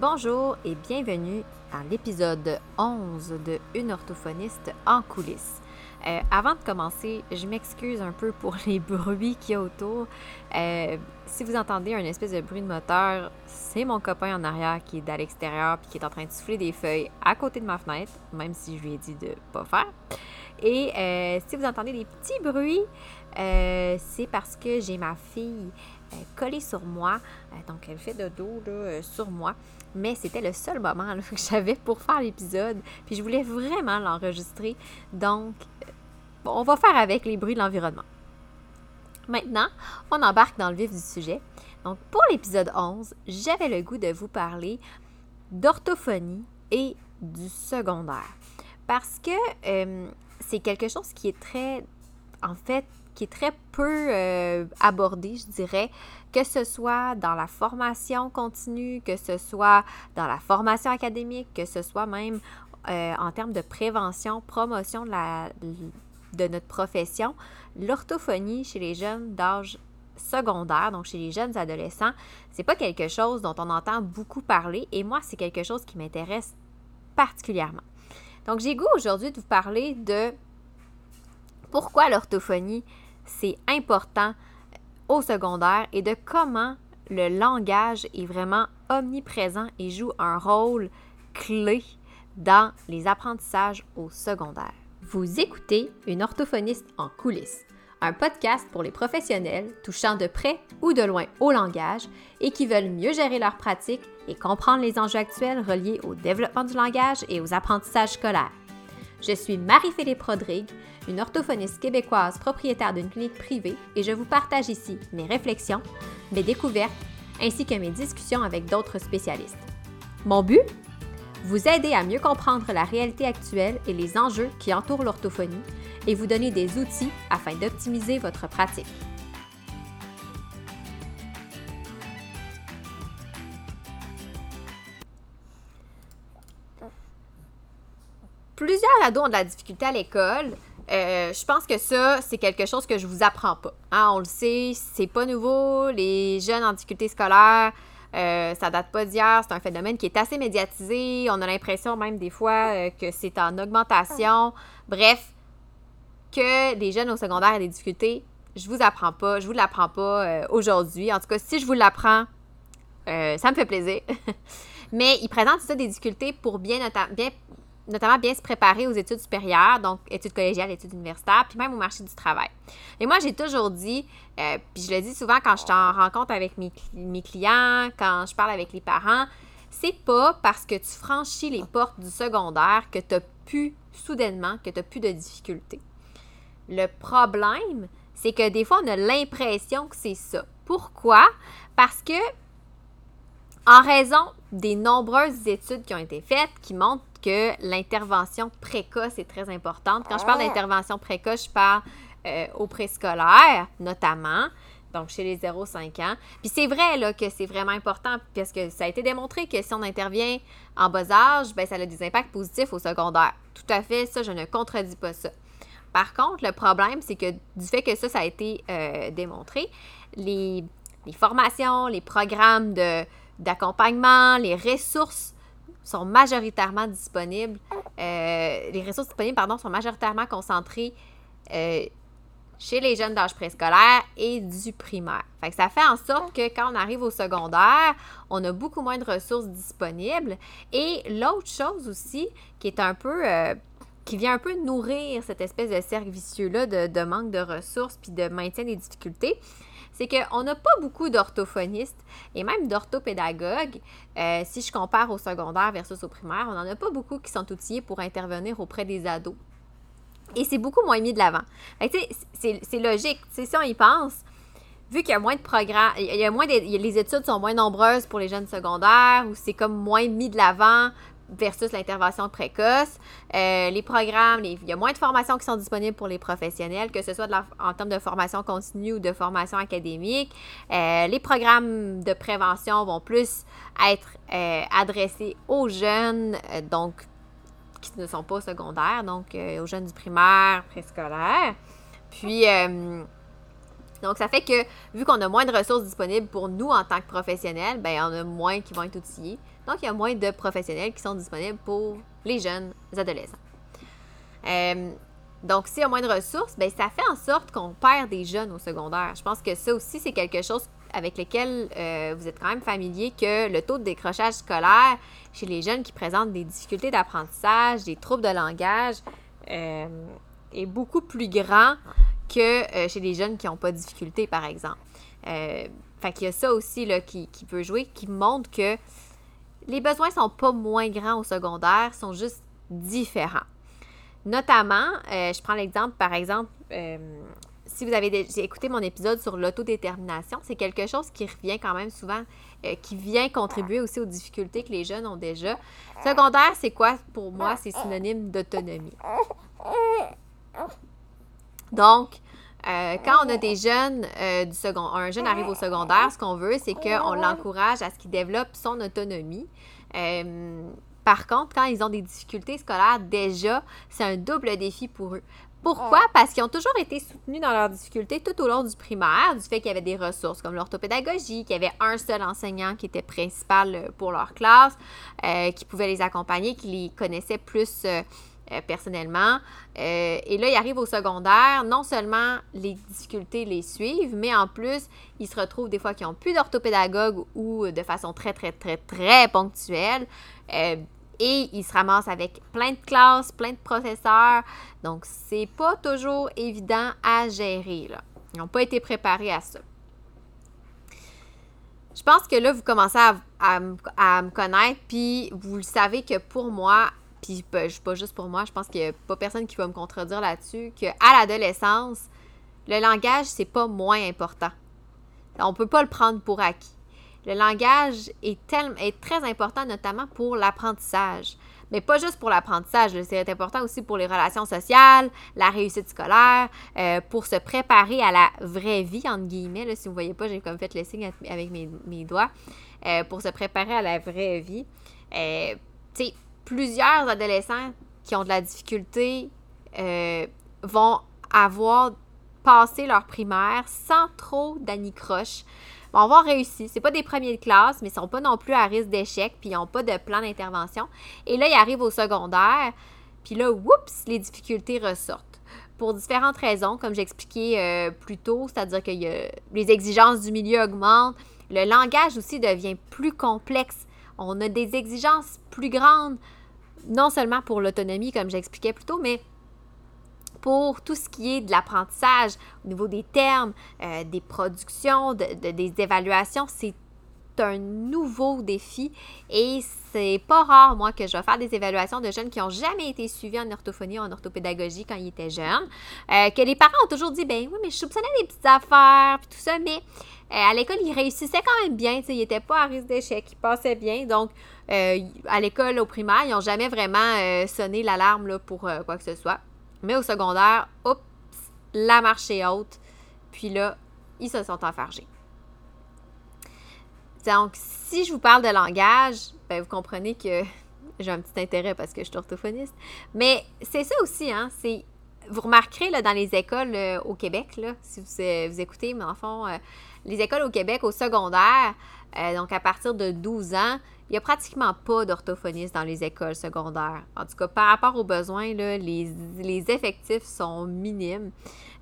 Bonjour et bienvenue à l'épisode 11 de Une orthophoniste en coulisses. Euh, avant de commencer, je m'excuse un peu pour les bruits qu'il y a autour. Euh, si vous entendez un espèce de bruit de moteur, c'est mon copain en arrière qui est à l'extérieur puis qui est en train de souffler des feuilles à côté de ma fenêtre, même si je lui ai dit de pas faire. Et euh, si vous entendez des petits bruits, c'est parce que j'ai ma fille collée sur moi. donc, elle fait de dos sur moi mais c'était le seul moment que j'avais pour faire l'épisode. Puis je voulais vraiment l'enregistrer. Donc, on va faire avec les bruits de l'environnement. Maintenant, on embarque dans le vif du sujet. Donc, pour l'épisode 11, j'avais le goût de vous parler d'orthophonie et du secondaire. Parce que euh, c'est quelque chose qui est très, en fait, qui est très peu euh, abordé, je dirais, que ce soit dans la formation continue, que ce soit dans la formation académique, que ce soit même euh, en termes de prévention, promotion de, la, de notre profession. L'orthophonie chez les jeunes d'âge secondaire, donc chez les jeunes adolescents, c'est pas quelque chose dont on entend beaucoup parler et moi, c'est quelque chose qui m'intéresse particulièrement. Donc, j'ai goût aujourd'hui de vous parler de pourquoi l'orthophonie c'est important au secondaire et de comment le langage est vraiment omniprésent et joue un rôle clé dans les apprentissages au secondaire. Vous écoutez une orthophoniste en coulisses, un podcast pour les professionnels touchant de près ou de loin au langage et qui veulent mieux gérer leur pratique et comprendre les enjeux actuels reliés au développement du langage et aux apprentissages scolaires. Je suis Marie-Philippe Rodrigue, une orthophoniste québécoise propriétaire d'une clinique privée et je vous partage ici mes réflexions, mes découvertes ainsi que mes discussions avec d'autres spécialistes. Mon but? Vous aider à mieux comprendre la réalité actuelle et les enjeux qui entourent l'orthophonie et vous donner des outils afin d'optimiser votre pratique. Plusieurs ados ont de la difficulté à l'école. Euh, je pense que ça, c'est quelque chose que je vous apprends pas. Hein, on le sait, c'est pas nouveau. Les jeunes en difficulté scolaire, euh, ça date pas d'hier. C'est un phénomène qui est assez médiatisé. On a l'impression même des fois euh, que c'est en augmentation. Bref, que les jeunes au secondaire aient des difficultés, je vous apprends pas. Je vous l'apprends pas euh, aujourd'hui. En tout cas, si je vous l'apprends, ça me fait plaisir. Mais ils présentent ça des difficultés pour bien, bien notamment bien se préparer aux études supérieures, donc études collégiales, études universitaires, puis même au marché du travail. Et moi, j'ai toujours dit, euh, puis je le dis souvent quand je suis en rencontre avec mes, mes clients, quand je parle avec les parents, c'est pas parce que tu franchis les portes du secondaire que tu as pu, soudainement, que tu n'as plus de difficultés. Le problème, c'est que des fois, on a l'impression que c'est ça. Pourquoi? Parce que, en raison des nombreuses études qui ont été faites qui montrent que l'intervention précoce est très importante. Quand je parle ah. d'intervention précoce, je parle euh, au préscolaire, notamment, donc chez les 0-5 ans. Puis c'est vrai là, que c'est vraiment important parce que ça a été démontré que si on intervient en bas âge, ben, ça a des impacts positifs au secondaire. Tout à fait, ça, je ne contredis pas ça. Par contre, le problème, c'est que du fait que ça, ça a été euh, démontré, les, les, formations, les programmes d'accompagnement, les ressources sont majoritairement disponibles, euh, les ressources disponibles, pardon, sont majoritairement concentrées euh, chez les jeunes d'âge préscolaire et du primaire. Fait ça fait en sorte que quand on arrive au secondaire, on a beaucoup moins de ressources disponibles. Et l'autre chose aussi, qui est un peu... Euh, qui vient un peu nourrir cette espèce de cercle vicieux-là de, manque de ressources puis de maintien des difficultés, c'est qu'on n'a pas beaucoup d'orthophonistes et même d'orthopédagogues. Euh, si je compare au secondaire versus au primaire, on n'en a pas beaucoup qui sont outillés pour intervenir auprès des ados. Et c'est beaucoup moins mis de l'avant. C'est logique. Si on y pense, vu qu'il y a moins de programmes, il y a moins les études sont moins nombreuses pour les jeunes secondaires, ou c'est comme moins mis de l'avant versus l'intervention précoce. Euh, les programmes, il y a moins de formations qui sont disponibles pour les professionnels, que ce soit en termes de formation continue ou de formation académique. Euh, les programmes de prévention vont plus être euh, adressés aux jeunes, donc qui ne sont pas secondaires, donc aux jeunes du primaire, préscolaire. Puis Donc, ça fait que, vu qu'on a moins de ressources disponibles pour nous en tant que professionnels, ben, on a moins qui vont être outillés. Donc, y a moins de professionnels qui sont disponibles pour les jeunes adolescents. Euh, donc, s'il y a moins de ressources, ben, ça fait en sorte qu'on perd des jeunes au secondaire. Je pense que ça aussi, c'est quelque chose avec lequel euh, vous êtes quand même familier, que le taux de décrochage scolaire chez les jeunes qui présentent des difficultés d'apprentissage, des troubles de langage, euh, est beaucoup plus grand que chez les jeunes qui n'ont pas de difficultés, par exemple. Fait qu'il y a ça aussi là, qui, peut jouer, qui montre que les besoins sont pas moins grands au secondaire, sont juste différents. Notamment, euh, je prends l'exemple, par exemple, euh, si vous avez écouté mon épisode sur l'autodétermination, c'est quelque chose qui revient quand même souvent, euh, qui vient contribuer aussi aux difficultés que les jeunes ont déjà. Secondaire, c'est quoi? Pour moi? C'est synonyme d'autonomie. Donc, euh, quand on a des jeunes euh, du second, un jeune arrive au secondaire, ce qu'on veut, c'est qu'on l'encourage à ce qu'il développe son autonomie. Euh, par contre, quand ils ont des difficultés scolaires, déjà, c'est un double défi pour eux. Pourquoi? Parce qu'ils ont toujours été soutenus dans leurs difficultés tout au long du primaire, du fait qu'il y avait des ressources comme l'orthopédagogie, qu'il y avait un seul enseignant qui était principal pour leur classe, qui pouvait les accompagner, qui les connaissait plus euh, personnellement. Euh, et là, ils arrivent au secondaire, non seulement les difficultés les suivent, mais en plus, ils se retrouvent des fois qui n'ont plus d'orthopédagogue ou de façon très, très, très, très ponctuelle. Euh, et ils se ramassent avec plein de classes, plein de professeurs. Donc, c'est pas toujours évident à gérer. Ils n'ont pas été préparés à ça. Je pense que là, vous commencez à, à, à me connaître, puis vous le savez que pour moi, puis pas, pas juste pour moi, je pense qu'il n'y a pas personne qui va me contredire là-dessus, qu'à l'adolescence, le langage, c'est pas moins important. On peut pas le prendre pour acquis. Le langage est, est très important, notamment pour l'apprentissage. Mais pas juste pour l'apprentissage, c'est important aussi pour les relations sociales, la réussite scolaire, euh, pour se préparer à la vraie vie, entre guillemets. Là, si vous ne voyez pas, j'ai comme fait le signe avec mes, doigts. Euh, pour se préparer à la vraie vie. Euh, tu sais, plusieurs adolescents qui ont de la difficulté euh, vont avoir passé leur primaire sans trop d'anicroche. Vont avoir réussi. C'est pas des premiers de classe, mais ils sont pas non plus à risque d'échec, puis ils n'ont pas de plan d'intervention. Et là, ils arrivent au secondaire, puis là, oups, les difficultés ressortent. Pour différentes raisons, comme j'expliquais euh, plus tôt, c'est-à-dire que les exigences du milieu augmentent, le langage aussi devient plus complexe. On a des exigences plus grandes non seulement pour l'autonomie, comme j'expliquais plus tôt, mais pour tout ce qui est de l'apprentissage au niveau des termes, euh, des productions, des évaluations, c'est un nouveau défi. Et c'est pas rare, moi, que je vais faire des évaluations de jeunes qui n'ont jamais été suivis en orthophonie ou en orthopédagogie quand ils étaient jeunes, euh, que les parents ont toujours dit, ben oui, mais je soupçonnais des petites affaires, puis tout ça, mais euh, à l'école, ils réussissaient quand même bien, ils n'étaient pas à risque d'échec, ils passaient bien, donc à l'école, au primaire, ils n'ont jamais vraiment sonné l'alarme pour quoi que ce soit. Mais au secondaire, oups, la marche est haute, puis là, ils se sont enfargés. Donc, si je vous parle de langage, ben, vous comprenez que j'ai un petit intérêt parce que je suis orthophoniste. Mais c'est ça aussi, hein, c'est... Vous remarquerez là, dans les écoles euh, au Québec, là, si vous, euh, écoutez, mais en fond, euh, les écoles au Québec au secondaire, donc à partir de 12 ans, il n'y a pratiquement pas d'orthophonistes dans les écoles secondaires. En tout cas, par rapport aux besoins, là, les, effectifs sont minimes.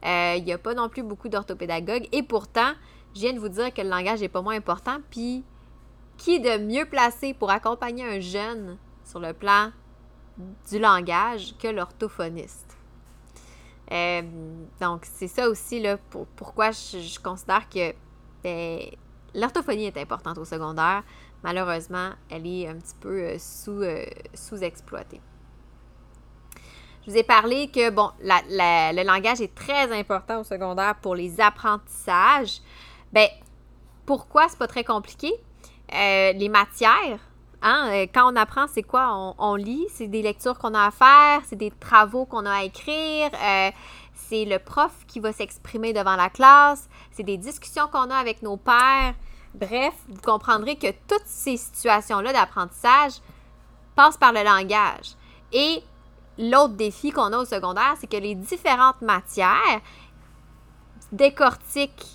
il n'y a pas non plus beaucoup d'orthopédagogues. Et pourtant, je viens de vous dire que le langage n'est pas moins important. Puis, qui de mieux placé pour accompagner un jeune sur le plan du langage que l'orthophoniste? Euh, donc, c'est ça aussi là, pour, pourquoi je, considère que ben, l'orthophonie est importante au secondaire. Malheureusement, elle est un petit peu euh, euh, sous-exploitée. Je vous ai parlé que bon, le langage est très important au secondaire pour les apprentissages. Ben, pourquoi c'est pas très compliqué? Euh, les matières, hein, quand on apprend, c'est quoi? On, lit, c'est des lectures qu'on a à faire, c'est des travaux qu'on a à écrire, c'est le prof qui va s'exprimer devant la classe, c'est des discussions qu'on a avec nos pères. Bref, vous comprendrez que toutes ces situations-là d'apprentissage passent par le langage. Et l'autre défi qu'on a au secondaire, c'est que les différentes matières décortiquent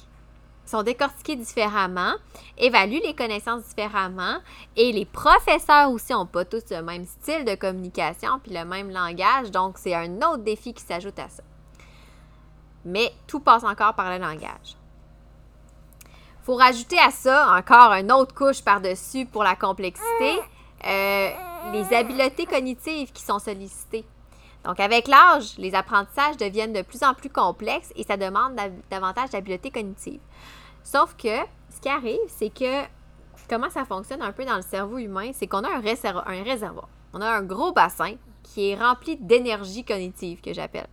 sont décortiqués différemment, évaluent les connaissances différemment et les professeurs aussi n'ont pas tous le même style de communication puis le même langage, donc c'est un autre défi qui s'ajoute à ça. Mais tout passe encore par le langage. faut rajouter à ça encore une autre couche par-dessus pour la complexité, euh, les habiletés cognitives qui sont sollicitées. Donc, avec l'âge, les apprentissages deviennent de plus en plus complexes et ça demande davantage d'habiletés cognitives. Sauf que ce qui arrive, c'est que comment ça fonctionne un peu dans le cerveau humain, c'est qu'on a un, un réservoir. On a un gros bassin qui est rempli d'énergie cognitive, que j'appelle.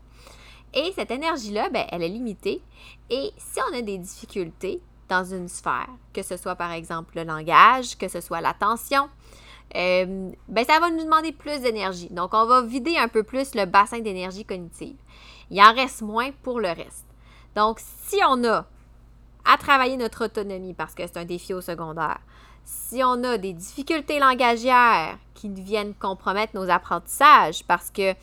Et cette énergie-là, ben, elle est limitée. Et si on a des difficultés dans une sphère, que ce soit par exemple le langage, que ce soit l'attention, euh, ben, ça va nous demander plus d'énergie. Donc, on va vider un peu plus le bassin d'énergie cognitive. Il en reste moins pour le reste. Donc, si on a à travailler notre autonomie parce que c'est un défi au secondaire, si on a des difficultés langagières qui viennent compromettre nos apprentissages parce que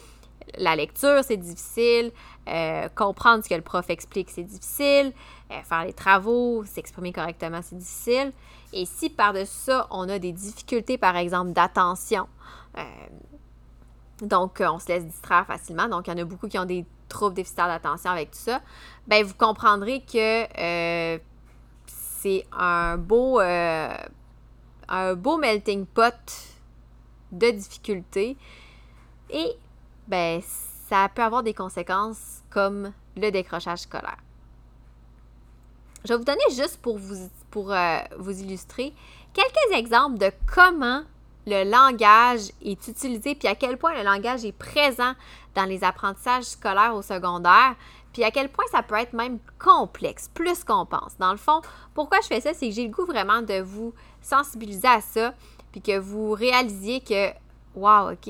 la lecture, c'est difficile, euh, comprendre ce que le prof explique, c'est difficile, euh, faire les travaux, s'exprimer correctement, c'est difficile. Et si par-dessus ça, on a des difficultés, par exemple, d'attention, euh, donc on se laisse distraire facilement, donc il y en a beaucoup qui ont des troubles déficitaires d'attention avec tout ça, ben vous comprendrez que c'est un beau, un beau melting pot de difficultés. Et ben, ça peut avoir des conséquences comme le décrochage scolaire. Je vais vous donner juste pour euh, vous illustrer quelques exemples de comment le langage est utilisé, puis à quel point le langage est présent dans les apprentissages scolaires au secondaire, puis à quel point ça peut être même complexe, plus qu'on pense. Dans le fond, pourquoi je fais ça, c'est que j'ai le goût vraiment de vous sensibiliser à ça, puis que vous réalisiez que, wow, OK,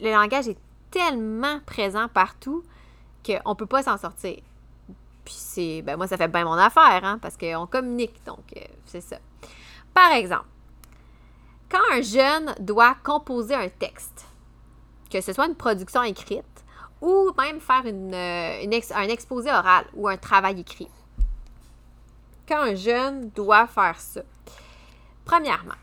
le langage est tellement présent partout qu'on ne peut pas s'en sortir. Puis c'est, ben moi, ça fait bien mon affaire, hein, parce qu'on communique, donc euh, c'est ça. Par exemple, quand un jeune doit composer un texte, que ce soit une production écrite ou même faire une, euh, un exposé oral ou un travail écrit, quand un jeune doit faire ça, premièrement,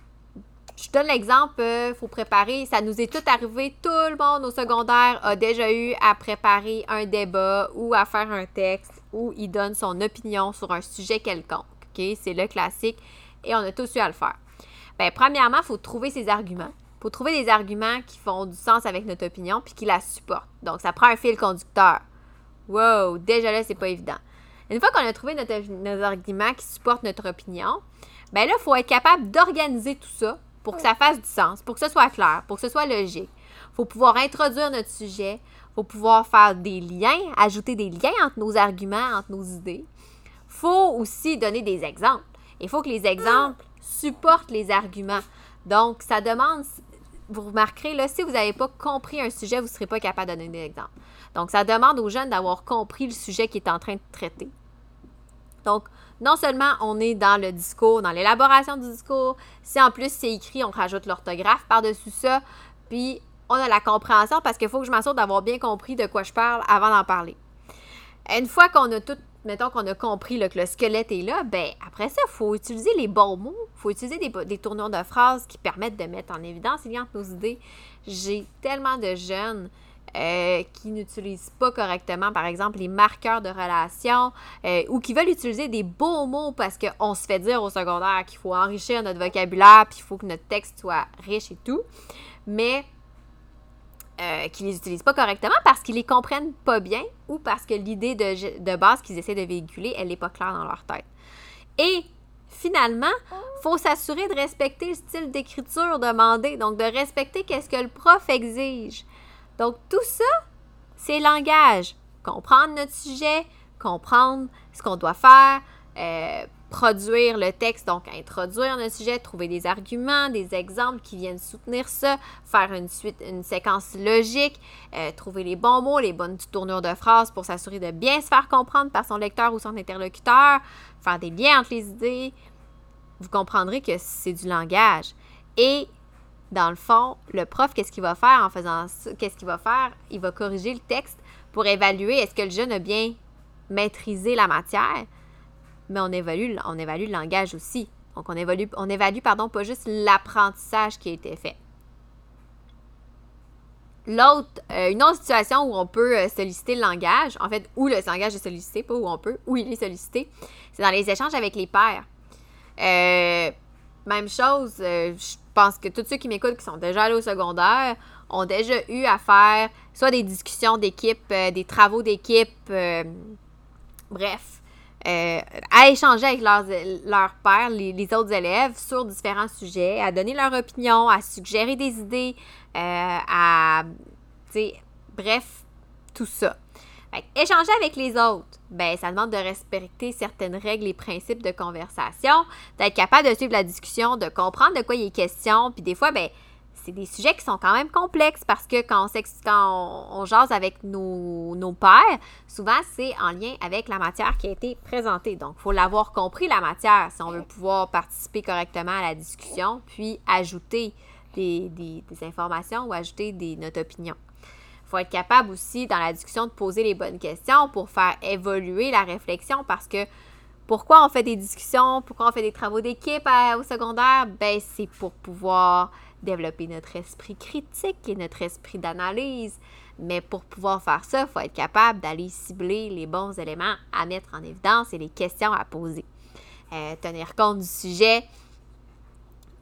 je donne l'exemple, il euh, faut préparer, ça nous est tout arrivé, tout le monde au secondaire a déjà eu à préparer un débat ou à faire un texte où il donne son opinion sur un sujet quelconque. C'est le classique et on a tous eu à le faire. Bien, premièrement, il faut trouver ses arguments. Il faut trouver des arguments qui font du sens avec notre opinion puis qui la supportent. Donc, ça prend un fil conducteur. Wow, déjà là, c'est pas évident. Une fois qu'on a trouvé nos arguments qui supportent notre opinion, ben là, il faut être capable d'organiser tout ça pour que ça fasse du sens, pour que ce soit clair, pour que ce soit logique. Il faut pouvoir introduire notre sujet, il faut pouvoir faire des liens, ajouter des liens entre nos arguments, entre nos idées. Faut aussi donner des exemples. Il faut que les exemples supportent les arguments. Donc, ça demande, vous remarquerez, là, si vous n'avez pas compris un sujet, vous ne serez pas capable de donner des exemples. Donc, ça demande aux jeunes d'avoir compris le sujet qui est en train de traiter. Donc, non seulement on est dans le discours, dans l'élaboration du discours, si en plus c'est écrit, on rajoute l'orthographe par-dessus ça, puis on a la compréhension parce qu'il faut que je m'assure d'avoir bien compris de quoi je parle avant d'en parler. Une fois qu'on a tout, mettons qu'on a compris que le squelette est là, ben après ça, il faut utiliser les bons mots, il faut utiliser des, des, tournures de phrases qui permettent de mettre en évidence les liens entre nos idées. J'ai tellement de jeunes euh, qui n'utilisent pas correctement, par exemple, les marqueurs de relation euh, ou qui veulent utiliser des beaux mots parce qu'on se fait dire au secondaire qu'il faut enrichir notre vocabulaire puis il faut que notre texte soit riche et tout, mais euh, qui les utilisent pas correctement parce qu'ils les comprennent pas bien ou parce que l'idée de, base qu'ils essaient de véhiculer, elle n'est pas claire dans leur tête. Et finalement, faut s'assurer de respecter le style d'écriture demandé, donc de respecter qu'est-ce que le prof exige. Donc, tout ça, c'est langage. Comprendre notre sujet, comprendre ce qu'on doit faire, euh, produire le texte, donc introduire notre sujet, trouver des arguments, des exemples qui viennent soutenir ça, faire une une séquence logique, euh, trouver les bons mots, les bonnes tournures de phrases pour s'assurer de bien se faire comprendre par son lecteur ou son interlocuteur, faire des liens entre les idées. Vous comprendrez que c'est du langage. Et dans le fond, le prof, qu'est-ce qu'il va faire en faisant ça? Qu'est-ce qu'il va faire? Il va corriger le texte pour évaluer est-ce que le jeune a bien maîtriser la matière, mais on évalue, on évalue le langage aussi. Donc, on évalue, on évalue pardon, pas juste l'apprentissage qui a été fait. L'autre, euh, une autre situation où on peut euh, solliciter le langage, en fait, où le langage est sollicité, pas où on peut, où il est sollicité, c'est dans les échanges avec les pairs. Euh, même chose, je pense que tous ceux qui m'écoutent, qui sont déjà allés au secondaire, ont déjà eu à faire soit des discussions d'équipe, des travaux d'équipe, bref, à échanger avec leurs, leurs pairs, les, les, autres élèves, sur différents sujets, à donner leur opinion, à suggérer des idées, euh, à, bref, tout ça. Échanger avec les autres, ben, ça demande de respecter certaines règles et principes de conversation, d'être capable de suivre la discussion, de comprendre de quoi il est question, puis des fois, ben, c'est des sujets qui sont quand même complexes parce que quand on, jase avec nos, nos pairs, souvent c'est en lien avec la matière qui a été présentée. Donc, il faut l'avoir compris, la matière, si on veut pouvoir participer correctement à la discussion, puis ajouter des, informations ou ajouter des, notre opinion. Il faut être capable aussi, dans la discussion, de poser les bonnes questions pour faire évoluer la réflexion parce que pourquoi on fait des discussions, pourquoi on fait des travaux d'équipe au secondaire? Ben, c'est pour pouvoir développer notre esprit critique et notre esprit d'analyse. Mais pour pouvoir faire ça, il faut être capable d'aller cibler les bons éléments à mettre en évidence et les questions à poser. Euh, tenir compte du sujet.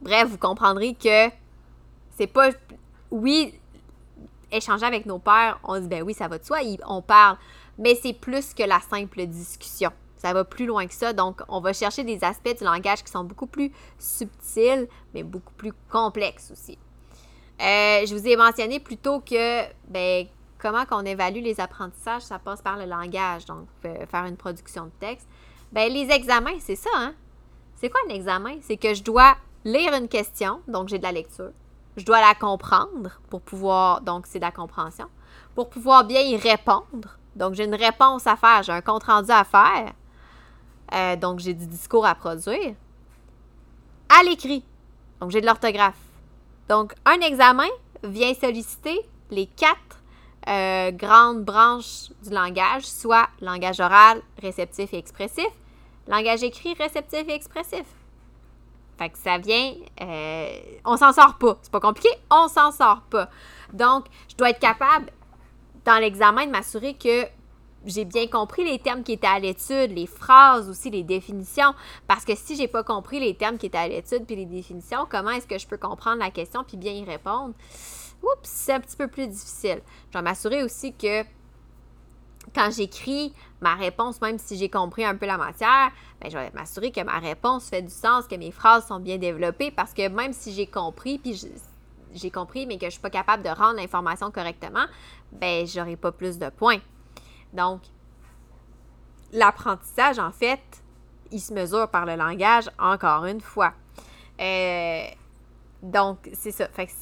Bref, vous comprendrez que c'est pas. Oui, échanger avec nos pères, on dit ben oui, ça va de soi, on parle. Mais c'est plus que la simple discussion. Ça va plus loin que ça. Donc, on va chercher des aspects du langage qui sont beaucoup plus subtils, mais beaucoup plus complexes aussi. Euh, je vous ai mentionné plutôt que ben, comment qu'on évalue les apprentissages, ça passe par le langage. Donc, faire une production de texte. Ben, les examens, c'est ça, hein? C'est quoi un examen? C'est que je dois lire une question, donc j'ai de la lecture je dois la comprendre pour pouvoir, donc c'est de la compréhension, pour pouvoir bien y répondre. Donc j'ai une réponse à faire, j'ai un compte rendu à faire, euh, donc j'ai du discours à produire. À l'écrit, donc j'ai de l'orthographe. Donc un examen vient solliciter les quatre euh, grandes branches du langage, soit langage oral, réceptif et expressif, langage écrit, réceptif et expressif. Fait que ça vient, euh, on s'en sort pas. C'est pas compliqué, on s'en sort pas. Donc, je dois être capable, dans l'examen, de m'assurer que j'ai bien compris les termes qui étaient à l'étude, les phrases aussi, les définitions. Parce que si j'ai pas compris les termes qui étaient à l'étude puis les définitions, comment est-ce que je peux comprendre la question puis bien y répondre? Oups, c'est un petit peu plus difficile. Je dois m'assurer aussi que quand j'écris ma réponse, même si j'ai compris un peu la matière, ben, je vais m'assurer que ma réponse fait du sens, que mes phrases sont bien développées, parce que même si j'ai compris, puis j'ai compris, mais que je ne suis pas capable de rendre l'information correctement, ben j'aurai pas plus de points. Donc, l'apprentissage, en fait, il se mesure par le langage, encore une fois. Euh, donc, c'est ça. Fait que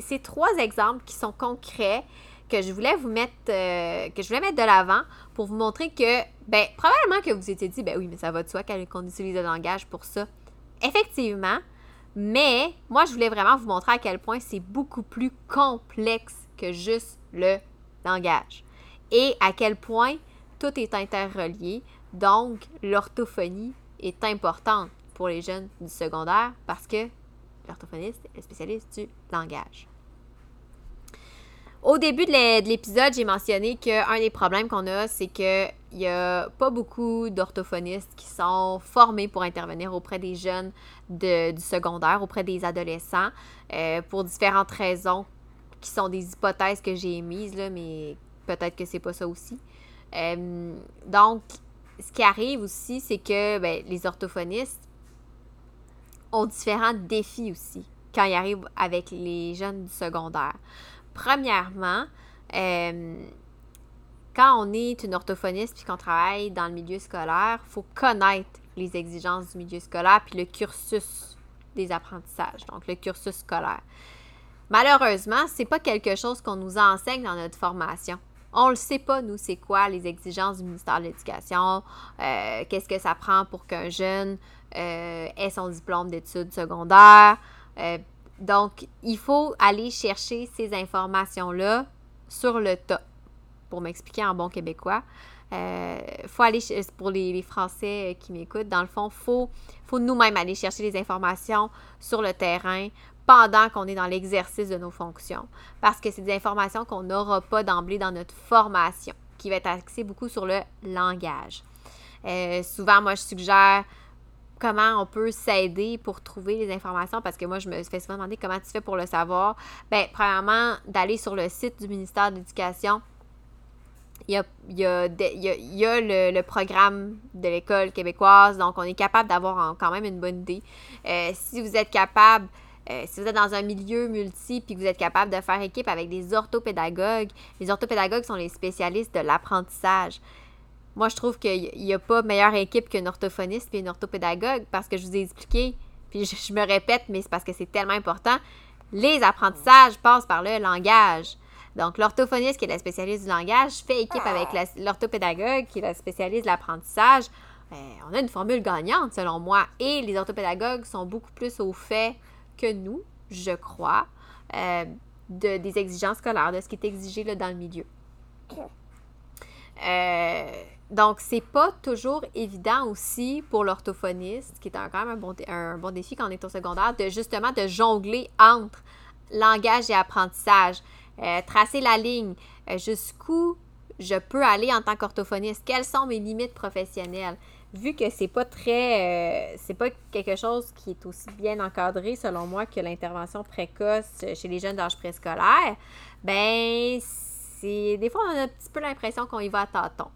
c'est trois exemples qui sont concrets que je voulais vous mettre, euh, que je voulais mettre de l'avant pour vous montrer que, ben, probablement que vous étiez dit, ben oui, mais ça va de soi qu'on utilise le langage pour ça. Effectivement, mais moi, je voulais vraiment vous montrer à quel point c'est beaucoup plus complexe que juste le langage et à quel point tout est interrelié. Donc, l'orthophonie est importante pour les jeunes du secondaire parce que l'orthophoniste est le spécialiste du langage. Au début de l'épisode, j'ai mentionné qu'un des problèmes qu'on a, c'est qu'il n'y a pas beaucoup d'orthophonistes qui sont formés pour intervenir auprès des jeunes du secondaire, auprès des adolescents, euh, pour différentes raisons qui sont des hypothèses que j'ai émises, là, mais peut-être que c'est pas ça aussi. Euh, donc, ce qui arrive aussi, c'est que ben, les orthophonistes ont différents défis aussi quand ils arrivent avec les jeunes du secondaire. Premièrement, euh, quand on est une orthophoniste puis qu'on travaille dans le milieu scolaire, il faut connaître les exigences du milieu scolaire puis le cursus des apprentissages, donc le cursus scolaire. Malheureusement, c'est pas quelque chose qu'on nous enseigne dans notre formation. On le sait pas, nous, c'est quoi les exigences du ministère de l'Éducation, euh, qu'est-ce que ça prend pour qu'un jeune euh, ait son diplôme d'études secondaires. Donc, il faut aller chercher ces informations-là sur le tas, pour m'expliquer en bon québécois. Euh, faut aller, pour les, Français qui m'écoutent, dans le fond, faut, faut nous-mêmes aller chercher les informations sur le terrain pendant qu'on est dans l'exercice de nos fonctions. Parce que c'est des informations qu'on n'aura pas d'emblée dans notre formation, qui va être axée beaucoup sur le langage. Euh, souvent, moi, je suggère comment on peut s'aider pour trouver les informations parce que moi, je me fais souvent demander comment tu fais pour le savoir. Bien, premièrement, d'aller sur le site du ministère de l'Éducation. Il y a, le, programme de l'école québécoise, donc on est capable d'avoir quand même une bonne idée. Euh, si vous êtes capable, euh, si vous êtes dans un milieu multi puis que vous êtes capable de faire équipe avec des orthopédagogues, les orthopédagogues sont les spécialistes de l'apprentissage. Moi, je trouve qu'il n'y a pas meilleure équipe qu'un orthophoniste et une orthopédagogue parce que je vous ai expliqué, puis je, me répète, mais c'est parce que c'est tellement important. Les apprentissages passent par le langage. Donc, l'orthophoniste, qui est la spécialiste du langage, fait équipe avec l'orthopédagogue, qui est la spécialiste de l'apprentissage. Euh, on a une formule gagnante, selon moi. Et les orthopédagogues sont beaucoup plus au fait que nous, je crois, euh, de, des exigences scolaires, de ce qui est exigé là, dans le milieu. Euh, donc, c'est pas toujours évident aussi pour l'orthophoniste, qui est quand même un bon, un bon défi quand on est au secondaire, de justement de jongler entre langage et apprentissage, euh, tracer la ligne, euh, jusqu'où je peux aller en tant qu'orthophoniste, quelles sont mes limites professionnelles. Vu que c'est pas très, euh, c'est pas quelque chose qui est aussi bien encadré selon moi que l'intervention précoce chez les jeunes d'âge préscolaire, ben c'est des fois on a un petit peu l'impression qu'on y va à tâtons.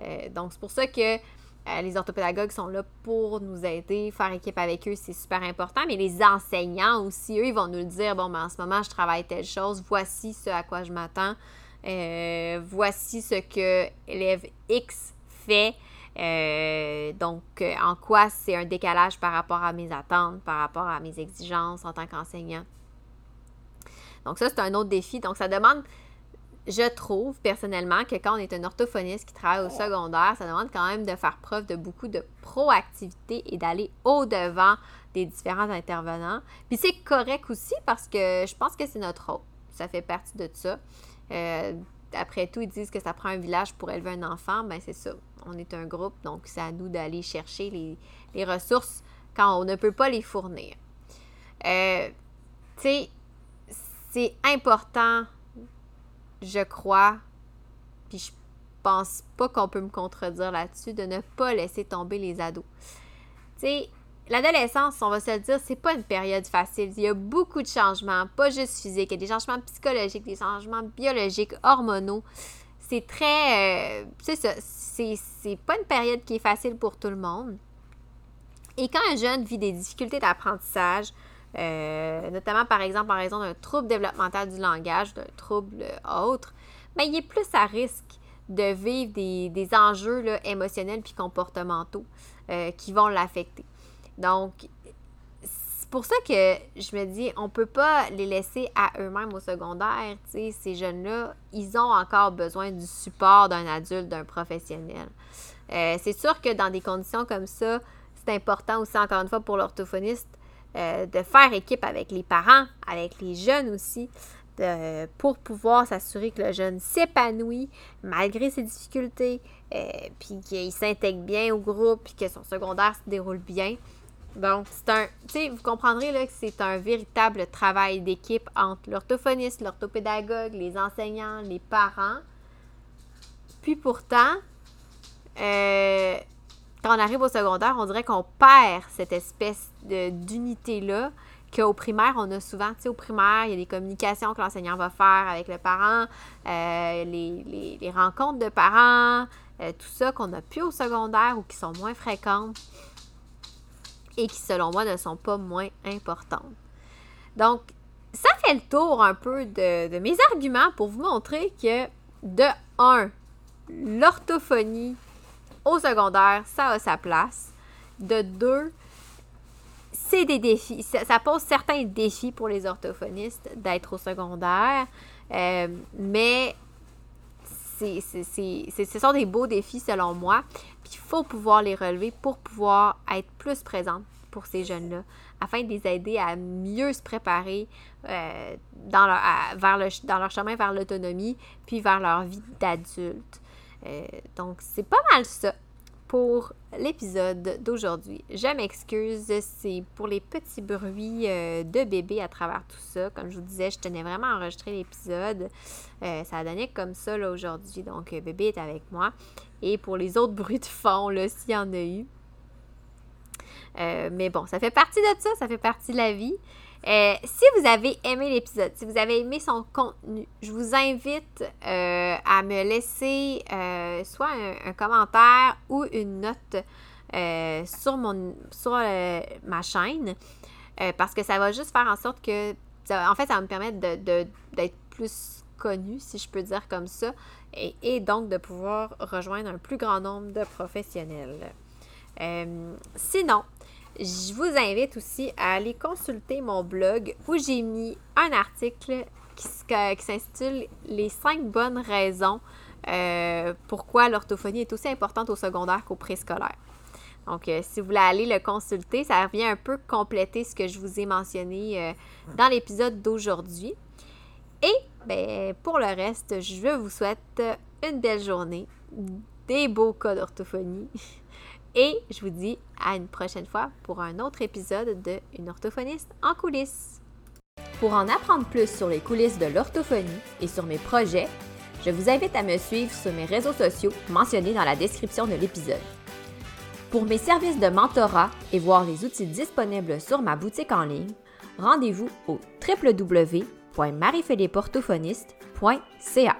Euh, donc, c'est pour ça que euh, les orthopédagogues sont là pour nous aider, faire équipe avec eux, c'est super important. Mais les enseignants aussi, eux, ils vont nous le dire bon, ben, en ce moment, je travaille telle chose, voici ce à quoi je m'attends, euh, voici ce que élève X fait. donc, en quoi c'est un décalage par rapport à mes attentes, par rapport à mes exigences en tant qu'enseignant. Donc, ça, c'est un autre défi. Donc, ça demande je trouve personnellement que quand on est un orthophoniste qui travaille au secondaire, ça demande quand même de faire preuve de beaucoup de proactivité et d'aller au-devant des différents intervenants. Puis c'est correct aussi parce que je pense que c'est notre rôle. Ça fait partie de ça. Euh, après tout, ils disent que ça prend un village pour élever un enfant. Ben c'est ça. On est un groupe, donc c'est à nous d'aller chercher les, ressources quand on ne peut pas les fournir. Euh, tu sais, c'est important je crois, puis je pense pas qu'on peut me contredire là-dessus, de ne pas laisser tomber les ados. Tu sais, l'adolescence, on va se le dire, c'est pas une période facile. Il y a beaucoup de changements, pas juste physiques, il y a des changements psychologiques, des changements biologiques, hormonaux. C'est très. Euh, c'est ça. C'est pas une période qui est facile pour tout le monde. Et quand un jeune vit des difficultés d'apprentissage, euh, notamment par exemple en raison d'un trouble développemental du langage, d'un trouble autre, mais ben, il est plus à risque de vivre des, enjeux émotionnels puis comportementaux euh, qui vont l'affecter. Donc, c'est pour ça que je me dis, on ne peut pas les laisser à eux-mêmes au secondaire. Ces jeunes-là, ils ont encore besoin du support d'un adulte, d'un professionnel. Euh, c'est sûr que dans des conditions comme ça, c'est important aussi, encore une fois, pour l'orthophoniste euh, de faire équipe avec les parents, avec les jeunes aussi, pour pouvoir s'assurer que le jeune s'épanouit malgré ses difficultés, euh, puis qu'il s'intègre bien au groupe, puis que son secondaire se déroule bien. Donc, c'est un. Tu sais, vous comprendrez là, que c'est un véritable travail d'équipe entre l'orthophoniste, l'orthopédagogue, les enseignants, les parents. Puis pourtant, euh, quand on arrive au secondaire, on dirait qu'on perd cette espèce d'unité-là qu'au primaire, on a souvent. Tu sais, au primaire, il y a des communications que l'enseignant va faire avec le parent, euh, les, rencontres de parents, euh, tout ça qu'on n'a plus au secondaire ou qui sont moins fréquentes et qui, selon moi, ne sont pas moins importantes. Donc, ça fait le tour un peu de, de mes arguments pour vous montrer que, de un, l'orthophonie au secondaire, ça a sa place. De deux, c'est des défis. Ça, pose certains défis pour les orthophonistes d'être au secondaire, euh, mais c'est, ce sont des beaux défis selon moi. Puis il faut pouvoir les relever pour pouvoir être plus présente pour ces jeunes-là, afin de les aider à mieux se préparer euh, dans, leur, vers le, dans leur chemin vers l'autonomie, puis vers leur vie d'adulte. Donc, c'est pas mal ça pour l'épisode d'aujourd'hui. Je m'excuse, c'est pour les petits bruits euh, de bébé à travers tout ça. Comme je vous disais, je tenais vraiment à enregistrer l'épisode. Euh, ça a donné comme ça aujourd'hui. Donc, euh, bébé est avec moi. Et pour les autres bruits de fond, là, s'il y en a eu. mais bon, ça fait partie de ça, ça fait partie de la vie. Euh, si vous avez aimé l'épisode, si vous avez aimé son contenu, je vous invite euh, à me laisser euh, soit un, commentaire ou une note sur, mon, sur ma chaîne parce que ça va juste faire en sorte que, en fait, ça va me permettre d'être plus connu, si je peux dire comme ça, et, et, donc de pouvoir rejoindre un plus grand nombre de professionnels. sinon, je vous invite aussi à aller consulter mon blog où j'ai mis un article qui, s'intitule Les cinq bonnes raisons euh, pourquoi l'orthophonie est aussi importante au secondaire qu'au préscolaire. Donc, euh, si vous voulez aller le consulter, ça vient un peu compléter ce que je vous ai mentionné euh, dans l'épisode d'aujourd'hui. Et ben, pour le reste, je vous souhaite une belle journée, des beaux cas d'orthophonie. Et je vous dis à une prochaine fois pour un autre épisode de Une orthophoniste en coulisses. Pour en apprendre plus sur les coulisses de l'orthophonie et sur mes projets, je vous invite à me suivre sur mes réseaux sociaux mentionnés dans la description de l'épisode. Pour mes services de mentorat et voir les outils disponibles sur ma boutique en ligne, rendez-vous au www.mariephilippeorthophoniste.ca.